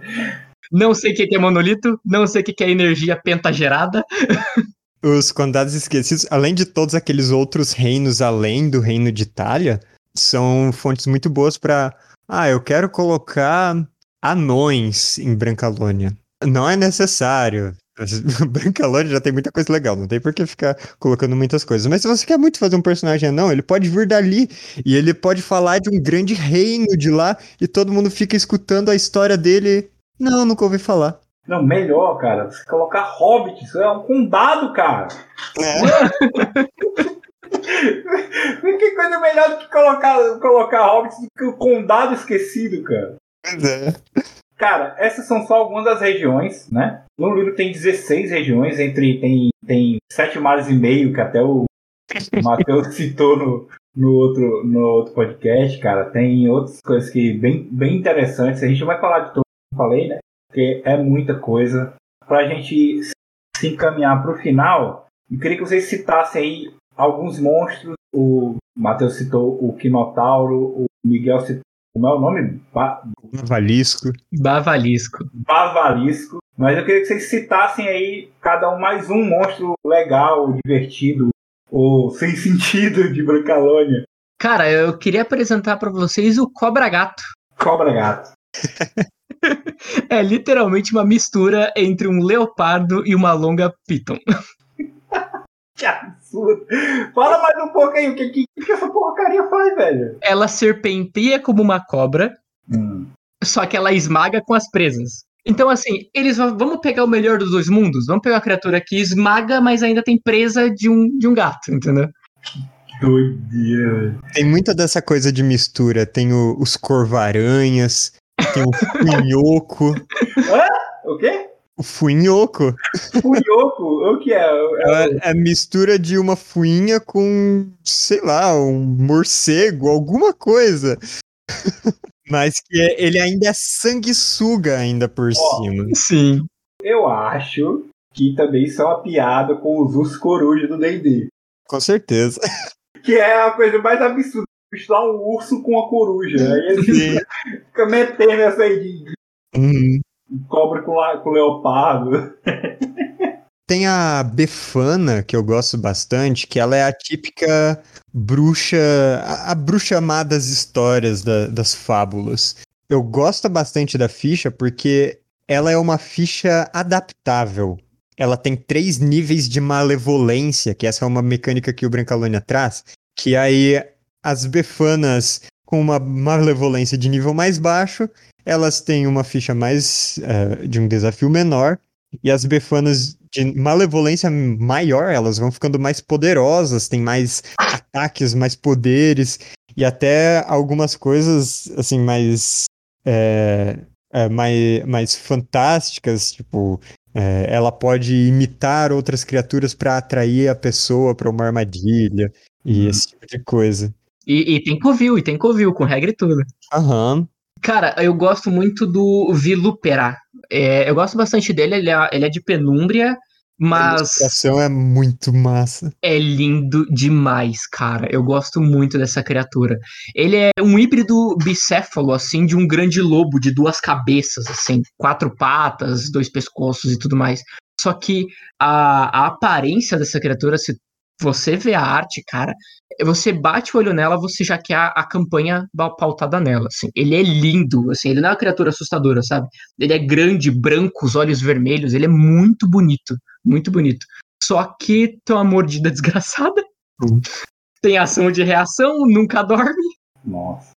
Não sei o que que é monolito, não sei o que que é energia pentagerada. Os Condados Esquecidos, além de todos aqueles outros reinos além do reino de Itália, são fontes muito boas para. Ah, eu quero colocar anões em Brancalônia. Não é necessário. Brancalônia já tem muita coisa legal, não tem por que ficar colocando muitas coisas. Mas se você quer muito fazer um personagem anão, ele pode vir dali e ele pode falar de um grande reino de lá e todo mundo fica escutando a história dele. Não, nunca ouvi falar. Não, melhor, cara. Você colocar Hobbit, isso é um condado, cara. que coisa melhor do que colocar, colocar Hobbit do que o condado esquecido, cara. Pois é. Cara, essas são só algumas das regiões, né? No livro tem 16 regiões, entre tem, tem sete mares e meio, que até o Matheus citou no, no, outro, no outro podcast, cara. Tem outras coisas que bem, bem interessantes. A gente não vai falar de tudo que eu falei, né? Porque é muita coisa. Pra gente se encaminhar pro final, eu queria que vocês citassem aí alguns monstros. O Matheus citou o Quinotauro, o Miguel citou. Como é o nome? Ba Valisco. Bavalisco. Bavalisco. Mas eu queria que vocês citassem aí cada um mais um monstro legal, divertido ou sem sentido de Brancalônia. Cara, eu queria apresentar para vocês o Cobra Gato. Cobra Gato. É literalmente uma mistura entre um leopardo e uma longa piton. Que absurdo. Fala mais um pouco aí, o que, que, que essa porcaria faz, velho? Ela serpenteia como uma cobra, Hum. só que ela esmaga com as presas. Então, assim, eles vão, vamos pegar o melhor dos dois mundos? Vamos pegar a criatura que esmaga, mas ainda tem presa de um, de um gato, entendeu? Doideira, velho. Tem muita dessa coisa de mistura. Tem o- os corvaranhas, tem o funhoco. O funhoco Fuioco? O que é? É- é a mistura de uma fuinha com, sei lá, um morcego, alguma coisa. Mas que é- ele ainda é sanguessuga ainda por cima. Sim. Eu acho que também isso é uma piada com os ursos corujas do D&D. Com certeza. Que é a coisa mais absurda. Misturar um urso com uma coruja. Aí ele Sim. fica metendo essa aí de Uhum. Cobra com, la- com leopardo. Tem a Befana, que eu gosto bastante, que ela é a típica bruxa, a, a bruxa má das histórias, da- das fábulas. Eu gosto bastante da ficha porque ela é uma ficha adaptável. Ela tem três níveis de malevolência, que essa é uma mecânica que o Brancalônia traz, que aí as Befanas com uma malevolência de nível mais baixo, elas têm uma ficha mais eh, de um desafio menor, E as Befanas de malevolência maior, elas vão ficando mais poderosas, tem mais ataques, mais poderes, e até algumas coisas, assim, mais. É, é, mais, mais fantásticas, tipo, é, ela pode imitar outras criaturas para atrair a pessoa para uma armadilha e hum. esse tipo de coisa. E, e, tem Covil, e tem Covil, com regra e tudo. Aham. Uhum. Cara, eu gosto muito do Vilupera. É, eu gosto bastante dele, ele é, ele é de Penúmbria, mas. A ilustração é muito massa. É lindo demais, cara. Eu gosto muito dessa criatura. Ele é um híbrido bicéfalo, assim, de um grande lobo de duas cabeças, assim, quatro patas, dois pescoços e tudo mais. Só que a, a aparência dessa criatura, se você vê a arte, cara, você bate o olho nela, você já quer a, a campanha pautada nela, assim. Ele é lindo, assim, ele não é uma criatura assustadora, sabe? Ele é grande, branco, os olhos vermelhos, ele é muito bonito, muito bonito. Só que tem uma mordida desgraçada, uhum. tem ação de reação, nunca dorme. Nossa.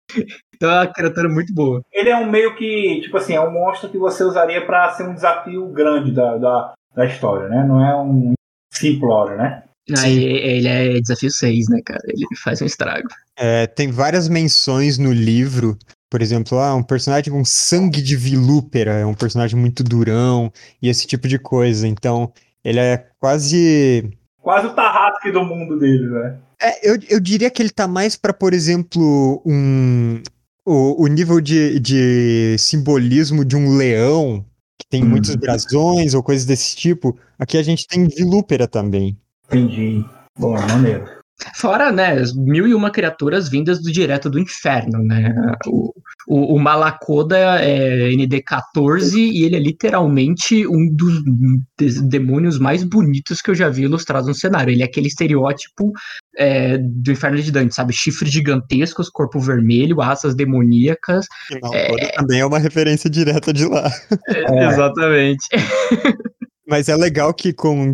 Então é uma criatura muito boa. Ele é um meio que, tipo assim, é um monstro que você usaria para ser um desafio grande da, da, da história, né? Não é um simplório, né? Aí ele é desafio 6, né, cara? Ele faz um estrago. É, tem várias menções no livro. Por exemplo, ah, um personagem com sangue de vilúpera, é um personagem muito durão e esse tipo de coisa. Então, ele é quase. Quase o Tarrasque do mundo dele, né? É, eu, eu diria que ele tá mais para, por exemplo, um. O, o nível de, de simbolismo de um leão, que tem hum. muitos brasões ou coisas desse tipo. Aqui a gente tem vilúpera também. Entendi. Bom, maneiro. Fora, né, mil e uma criaturas vindas do direto do inferno, né? O, o, o Malacoda é ND14 e ele é literalmente um dos demônios mais bonitos que eu já vi ilustrados no cenário. Ele é aquele estereótipo é, do inferno de Dante, sabe? Chifres gigantescos, corpo vermelho, asas demoníacas. Malacoda é... também é uma referência direta de lá. É, exatamente. Mas é legal que com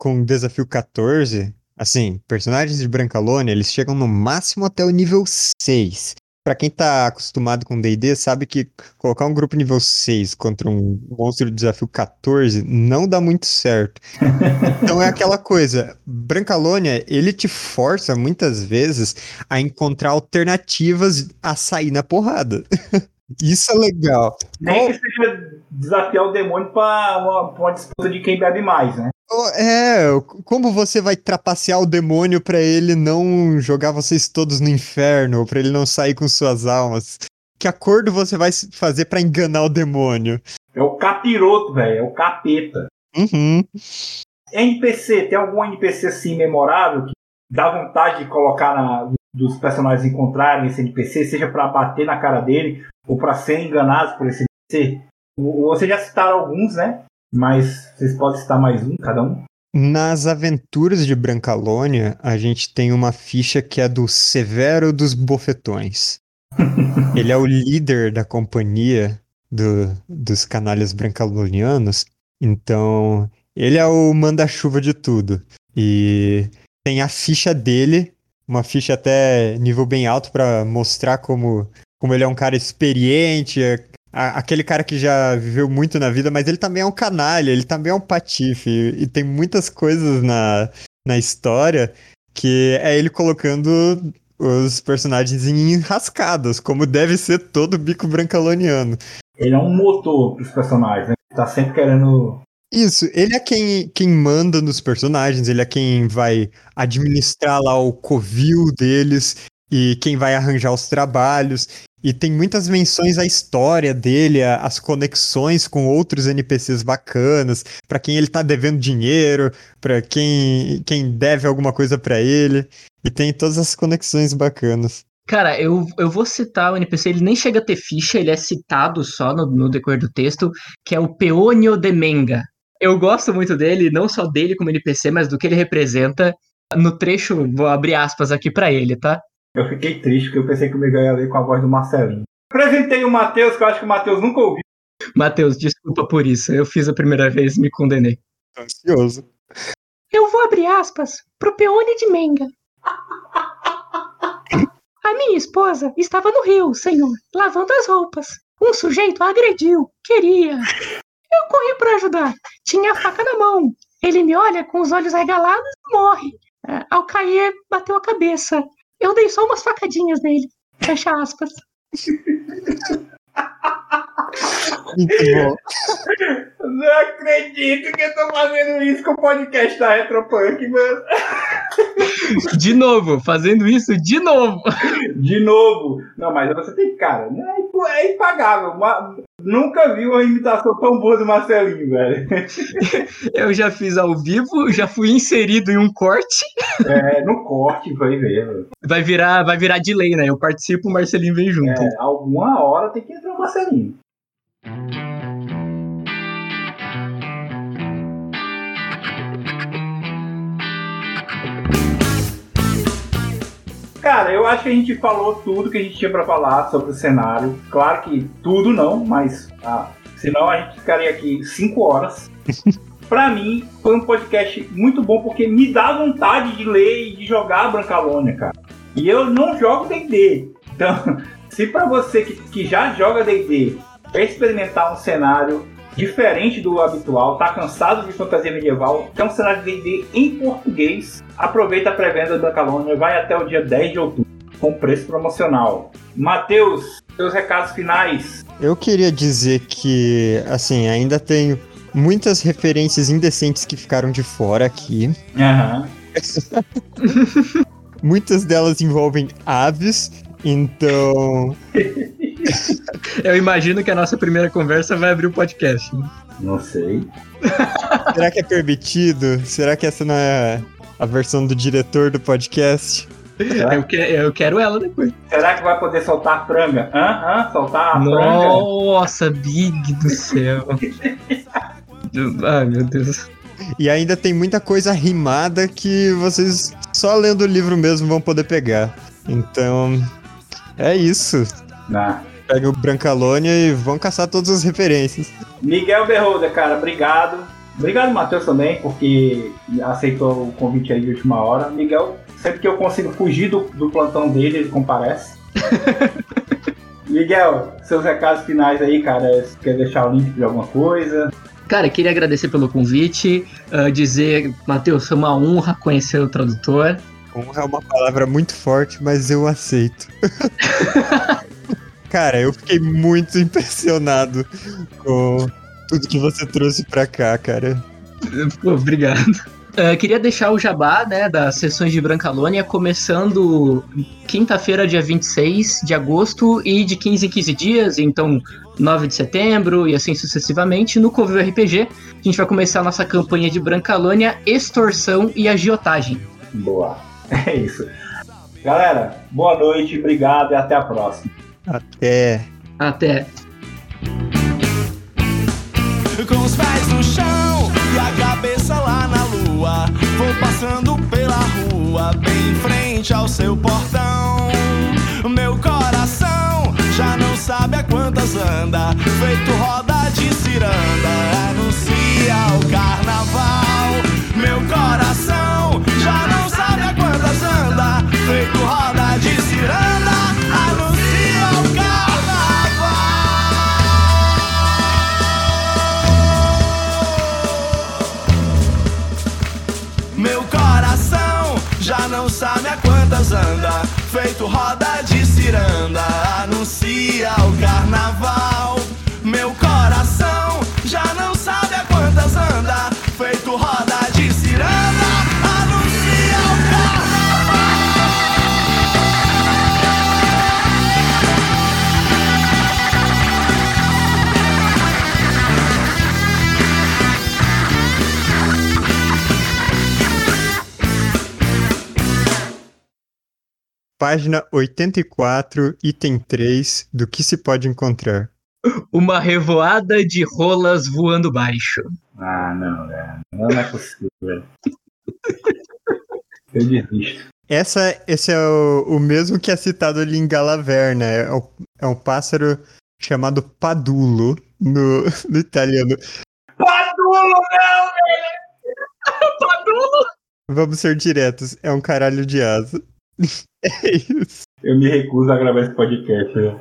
com desafio 14, assim, personagens de Brancalônia, eles chegam no máximo até o nível 6. Pra quem tá acostumado com D&D, sabe que colocar um grupo nível 6 contra um monstro de desafio 14 não dá muito certo. então é aquela coisa, Brancalônia, ele te força muitas vezes a encontrar alternativas a sair na porrada. Isso é legal. Nem que seja desafiar o demônio pra uma, pra uma disputa de quem bebe mais, né? É, como você vai trapacear o demônio para ele não jogar vocês todos no inferno, ou pra ele não sair com suas almas? Que acordo você vai fazer para enganar o demônio? É o capiroto, velho, é o capeta. Uhum. NPC, tem algum NPC assim memorável que dá vontade de colocar na, dos personagens encontrarem esse NPC, seja para bater na cara dele ou para ser enganados por esse NPC? Você já citaram alguns, né? Mas vocês podem citar mais um, cada um? Nas aventuras de Brancalônia, a gente tem uma ficha que é do Severo dos Bofetões. Ele é o líder da companhia do, dos canalhas brancalonianos, então ele é o manda-chuva de tudo. E tem a ficha dele, uma ficha até nível bem alto para mostrar como, como ele é um cara experiente, aquele cara que já viveu muito na vida, mas ele também é um canalha, ele também é um patife. E, e tem muitas coisas na, na história que é ele colocando os personagens em enrascadas, como deve ser todo bico brancaloniano. Ele é um motor pros personagens, né? Tá sempre querendo. Isso, ele é quem, quem manda nos personagens, ele é quem vai administrar lá o covil deles e quem vai arranjar os trabalhos. E tem muitas menções à história dele, às conexões com outros NPCs bacanas, para quem ele tá devendo dinheiro, para quem, quem deve alguma coisa para ele. E tem todas as conexões bacanas. Cara, eu, eu vou citar o NPC, ele nem chega a ter ficha, ele é citado só no, no decorrer do texto, que é o Peônio de Menga. Eu gosto muito dele, não só dele como NPC, mas do que ele representa. No trecho, vou abrir aspas aqui para ele, tá? Eu fiquei triste porque eu pensei que o Miguel ia ler com a voz do Marcelinho. Apresentei o Matheus, que eu acho que o Matheus nunca ouviu. Matheus, desculpa por isso. Eu fiz a primeira vez e me condenei. Ansioso. Eu vou abrir aspas pro Peone de Menga. A minha esposa estava no rio, senhor, lavando as roupas. Um sujeito a agrediu. Queria. Eu corri para ajudar. Tinha a faca na mão. Ele me olha com os olhos regalados e morre. É, ao cair, bateu a cabeça. Eu dei só umas facadinhas nele. Fecha aspas. Muito bom. Não acredito que eu tô fazendo isso com o podcast da Retropunk, mano. De novo, fazendo isso de novo. De novo. Não, mas você tem cara, né? É impagável. Uma- Nunca vi uma imitação tão boa do Marcelinho, velho. Eu já fiz ao vivo, já fui inserido em um corte. É, no corte, vai ver, velho. Vai virar, vai virar delay, né? Eu participo, o Marcelinho vem junto. É, alguma hora tem que entrar o Marcelinho. Cara, eu acho que a gente falou tudo que a gente tinha pra falar sobre o cenário. Claro que tudo não, mas ah, senão a gente ficaria aqui cinco horas. pra mim, foi um podcast muito bom porque me dá vontade de ler e de jogar Brancalônia, cara. E eu não jogo D&D. Então, se pra você que, que já joga D&D experimentar um cenário diferente do habitual, tá cansado de fantasia medieval, quer um cenário de D&D em português, aproveita a pré-venda da Calônia, vai até o dia 10 de outubro, com preço promocional. Matheus, seus recados finais. Eu queria dizer que, assim, ainda tenho muitas referências indecentes que ficaram de fora aqui. Aham. Muitas delas envolvem aves, então. Eu imagino que a nossa primeira conversa vai abrir o podcast. né? Não sei. Será que é permitido? Será que essa não é a versão do diretor do podcast? Eu, que- eu quero ela depois. Será que vai poder soltar a franga? Hã? Hã? Soltar a franga? Nossa, Big do céu. Ai, meu Deus. E ainda tem muita coisa rimada que vocês só lendo o livro mesmo vão poder pegar. Então, é isso. Não. Pega o Brancalônia e vão caçar todas as referências. Miguel Berroda, cara, obrigado. Obrigado, Matheus, também, porque aceitou o convite aí de última hora. Miguel, sempre que eu consigo fugir do, do plantão dele, ele comparece. Miguel, seus recados finais aí, cara. Se quer deixar o link de alguma coisa? Cara, queria agradecer pelo convite, ah, dizer, Matheus, foi uma honra conhecer o tradutor. Honra é uma palavra muito forte, mas eu aceito. Cara, eu fiquei muito impressionado com tudo que você trouxe pra cá, cara. Pô, obrigado. Ah, queria deixar o jabá, né, das sessões de Brancalônia, começando quinta-feira, dia 26 de agosto, e de 15 em 15 dias, então 9 de setembro e assim sucessivamente, no Covil RPG. A gente vai começar a nossa campanha de Brancalônia, extorsão e agiotagem. Boa. É isso. Galera, boa noite, obrigado e até a próxima. Até. Até. com os pés no chão e a cabeça lá na lua. Vou passando pela rua, bem em frente ao seu portão. Meu coração já não sabe a quantas anda, feito roda de ciranda, anuncia o carnaval. Meu coração feito roda de ciranda, anuncia o carnaval. Página 84, item 3, do que se pode encontrar. Uma revoada de rolas voando baixo. Ah, não, velho. Não é possível, velho. Eu desisto. Essa, esse é o, o mesmo que é citado ali em Galaverna. É, o- é um pássaro chamado padulo no, no italiano. Padulo, não, Vamos ser diretos, é um caralho de asa. é isso. Eu me recuso a gravar esse podcast. velho.